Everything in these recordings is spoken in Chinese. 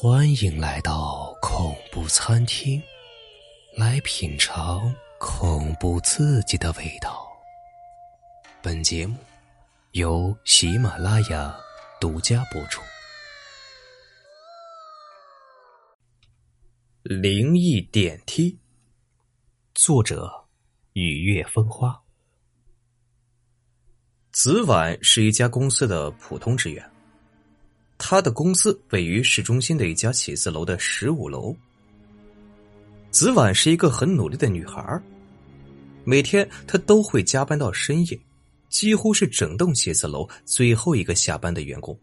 欢迎来到恐怖餐厅，来品尝恐怖刺激的味道。本节目由喜马拉雅独家播出。灵异电梯，作者：雨月风花。子晚是一家公司的普通职员。他的公司位于市中心的一家写字楼的十五楼。子婉是一个很努力的女孩，每天她都会加班到深夜，几乎是整栋写字楼最后一个下班的员工。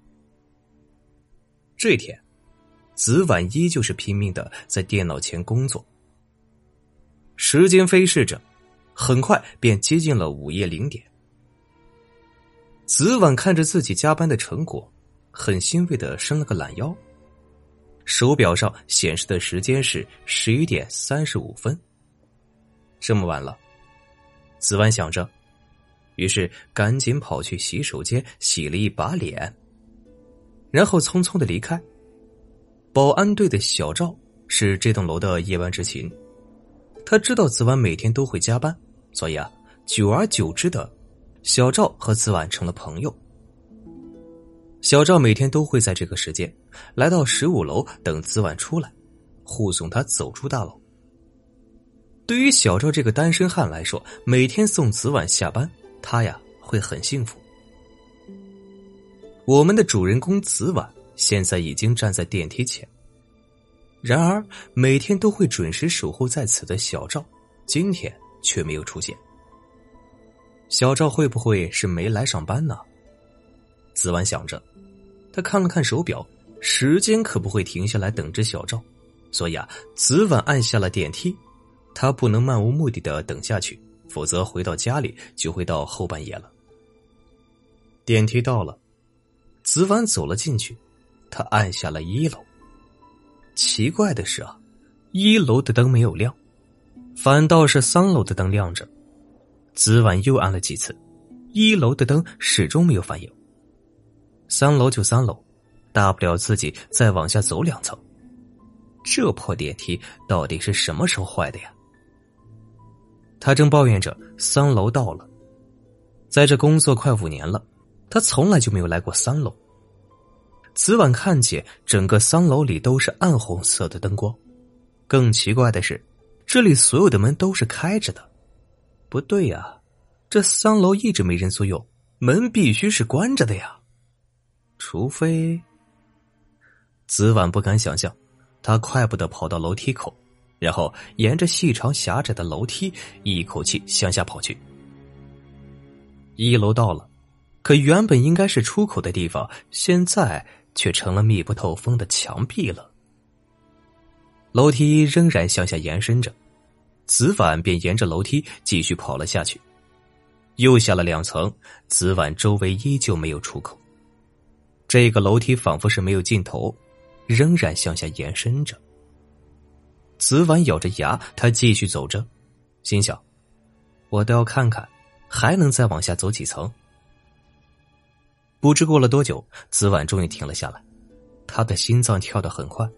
这天，子婉依旧是拼命的在电脑前工作。时间飞逝着，很快便接近了午夜零点。子婉看着自己加班的成果。很欣慰的伸了个懒腰，手表上显示的时间是十一点三十五分。这么晚了，子婉想着，于是赶紧跑去洗手间洗了一把脸，然后匆匆的离开。保安队的小赵是这栋楼的夜班执勤，他知道子婉每天都会加班，所以啊，久而久之的，小赵和子婉成了朋友。小赵每天都会在这个时间来到十五楼等子晚出来，护送他走出大楼。对于小赵这个单身汉来说，每天送子晚下班，他呀会很幸福。我们的主人公子晚现在已经站在电梯前，然而每天都会准时守候在此的小赵，今天却没有出现。小赵会不会是没来上班呢？子晚想着。他看了看手表，时间可不会停下来等着小赵，所以啊，子晚按下了电梯。他不能漫无目的的等下去，否则回到家里就会到后半夜了。电梯到了，子晚走了进去，他按下了一楼。奇怪的是啊，一楼的灯没有亮，反倒是三楼的灯亮着。子晚又按了几次，一楼的灯始终没有反应。三楼就三楼，大不了自己再往下走两层。这破电梯到底是什么时候坏的呀？他正抱怨着，三楼到了。在这工作快五年了，他从来就没有来过三楼。此晚看见整个三楼里都是暗红色的灯光，更奇怪的是，这里所有的门都是开着的。不对呀，这三楼一直没人租用，门必须是关着的呀。除非，子晚不敢想象，他快步的跑到楼梯口，然后沿着细长狭窄的楼梯，一口气向下跑去。一楼到了，可原本应该是出口的地方，现在却成了密不透风的墙壁了。楼梯仍然向下延伸着，子晚便沿着楼梯继续跑了下去。又下了两层，子晚周围依旧没有出口。这个楼梯仿佛是没有尽头，仍然向下延伸着。子婉咬着牙，他继续走着，心想：“我倒要看看，还能再往下走几层。”不知过了多久，子婉终于停了下来，他的心脏跳得很快，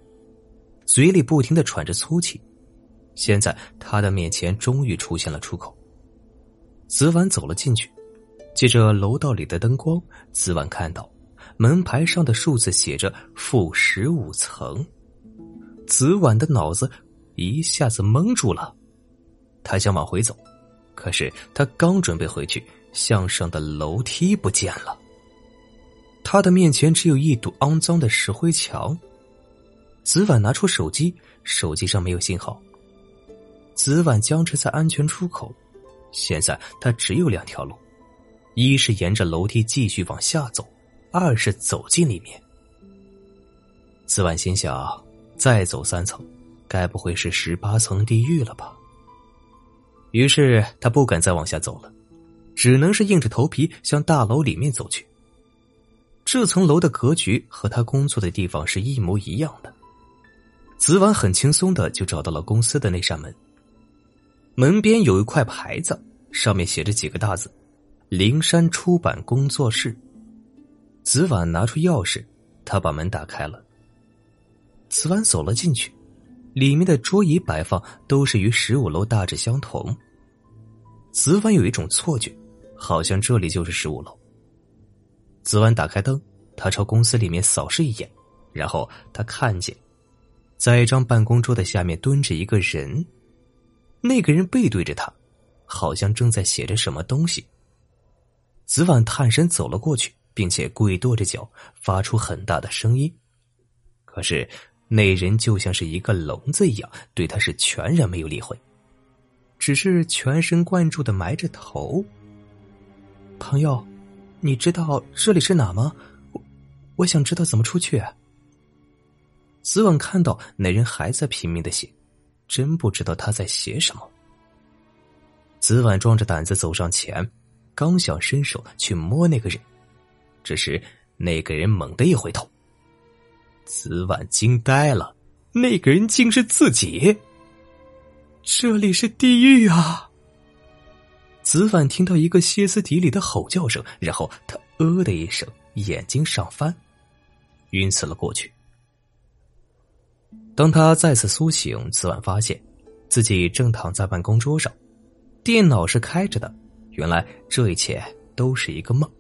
嘴里不停的喘着粗气。现在他的面前终于出现了出口。子婉走了进去，借着楼道里的灯光，子婉看到。门牌上的数字写着“负十五层”，子晚的脑子一下子懵住了。他想往回走，可是他刚准备回去，向上的楼梯不见了。他的面前只有一堵肮脏的石灰墙。子晚拿出手机，手机上没有信号。子晚僵持在安全出口，现在他只有两条路：一是沿着楼梯继续往下走。二是走进里面，子晚心想：再走三层，该不会是十八层地狱了吧？于是他不敢再往下走了，只能是硬着头皮向大楼里面走去。这层楼的格局和他工作的地方是一模一样的。子晚很轻松的就找到了公司的那扇门，门边有一块牌子，上面写着几个大字：“灵山出版工作室。”子晚拿出钥匙，他把门打开了。子婉走了进去，里面的桌椅摆放都是与十五楼大致相同。子婉有一种错觉，好像这里就是十五楼。子婉打开灯，他朝公司里面扫视一眼，然后他看见，在一张办公桌的下面蹲着一个人，那个人背对着他，好像正在写着什么东西。子婉探身走了过去，并且故意跺着脚，发出很大的声音。可是那人就像是一个聋子一样，对他是全然没有理会，只是全神贯注的埋着头。朋友，你知道这里是哪吗？我我想知道怎么出去。子婉看到那人还在拼命的写，真不知道他在写什么。子婉壮着胆子走上前。刚想伸手去摸那个人，这时那个人猛地一回头，子婉惊呆了，那个人竟是自己。这里是地狱啊！子婉听到一个歇斯底里的吼叫声，然后他“呃”的一声，眼睛上翻，晕死了过去。当他再次苏醒，子婉发现自己正躺在办公桌上，电脑是开着的。原来这一切都是一个梦。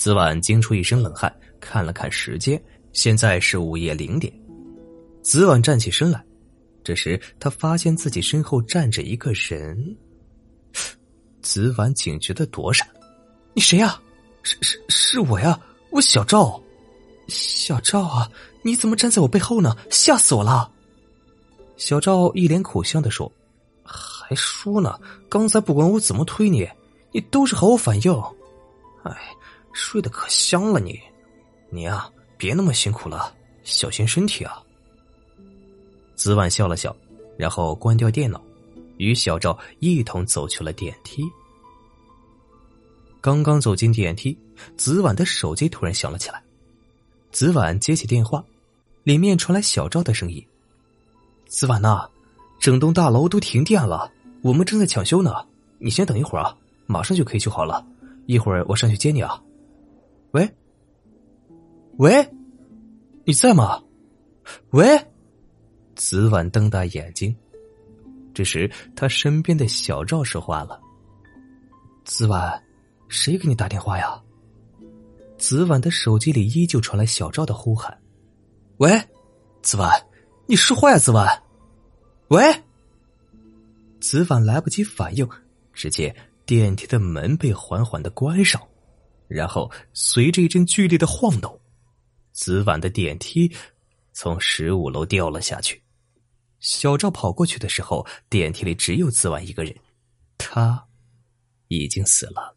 子婉惊出一身冷汗，看了看时间，现在是午夜零点。子婉站起身来，这时他发现自己身后站着一个人。子婉警觉的躲闪：“你谁呀？是是是我呀，我小赵。小赵啊，你怎么站在我背后呢？吓死我了！”小赵一脸苦相的说。还说呢，刚才不管我怎么推你，你都是毫无反应。哎，睡得可香了你，你啊，别那么辛苦了，小心身体啊。子婉笑了笑，然后关掉电脑，与小赵一同走去了电梯。刚刚走进电梯，子婉的手机突然响了起来。子婉接起电话，里面传来小赵的声音：“子婉呐，整栋大楼都停电了。”我们正在抢修呢，你先等一会儿啊，马上就可以修好了。一会儿我上去接你啊。喂，喂，你在吗？喂，子婉瞪大眼睛。这时，他身边的小赵说话了：“子婉，谁给你打电话呀？”子婉的手机里依旧传来小赵的呼喊：“喂，子婉，你说话呀，子婉，喂。”子婉来不及反应，只见电梯的门被缓缓的关上，然后随着一阵剧烈的晃动，子婉的电梯从十五楼掉了下去。小赵跑过去的时候，电梯里只有子婉一个人，他已经死了。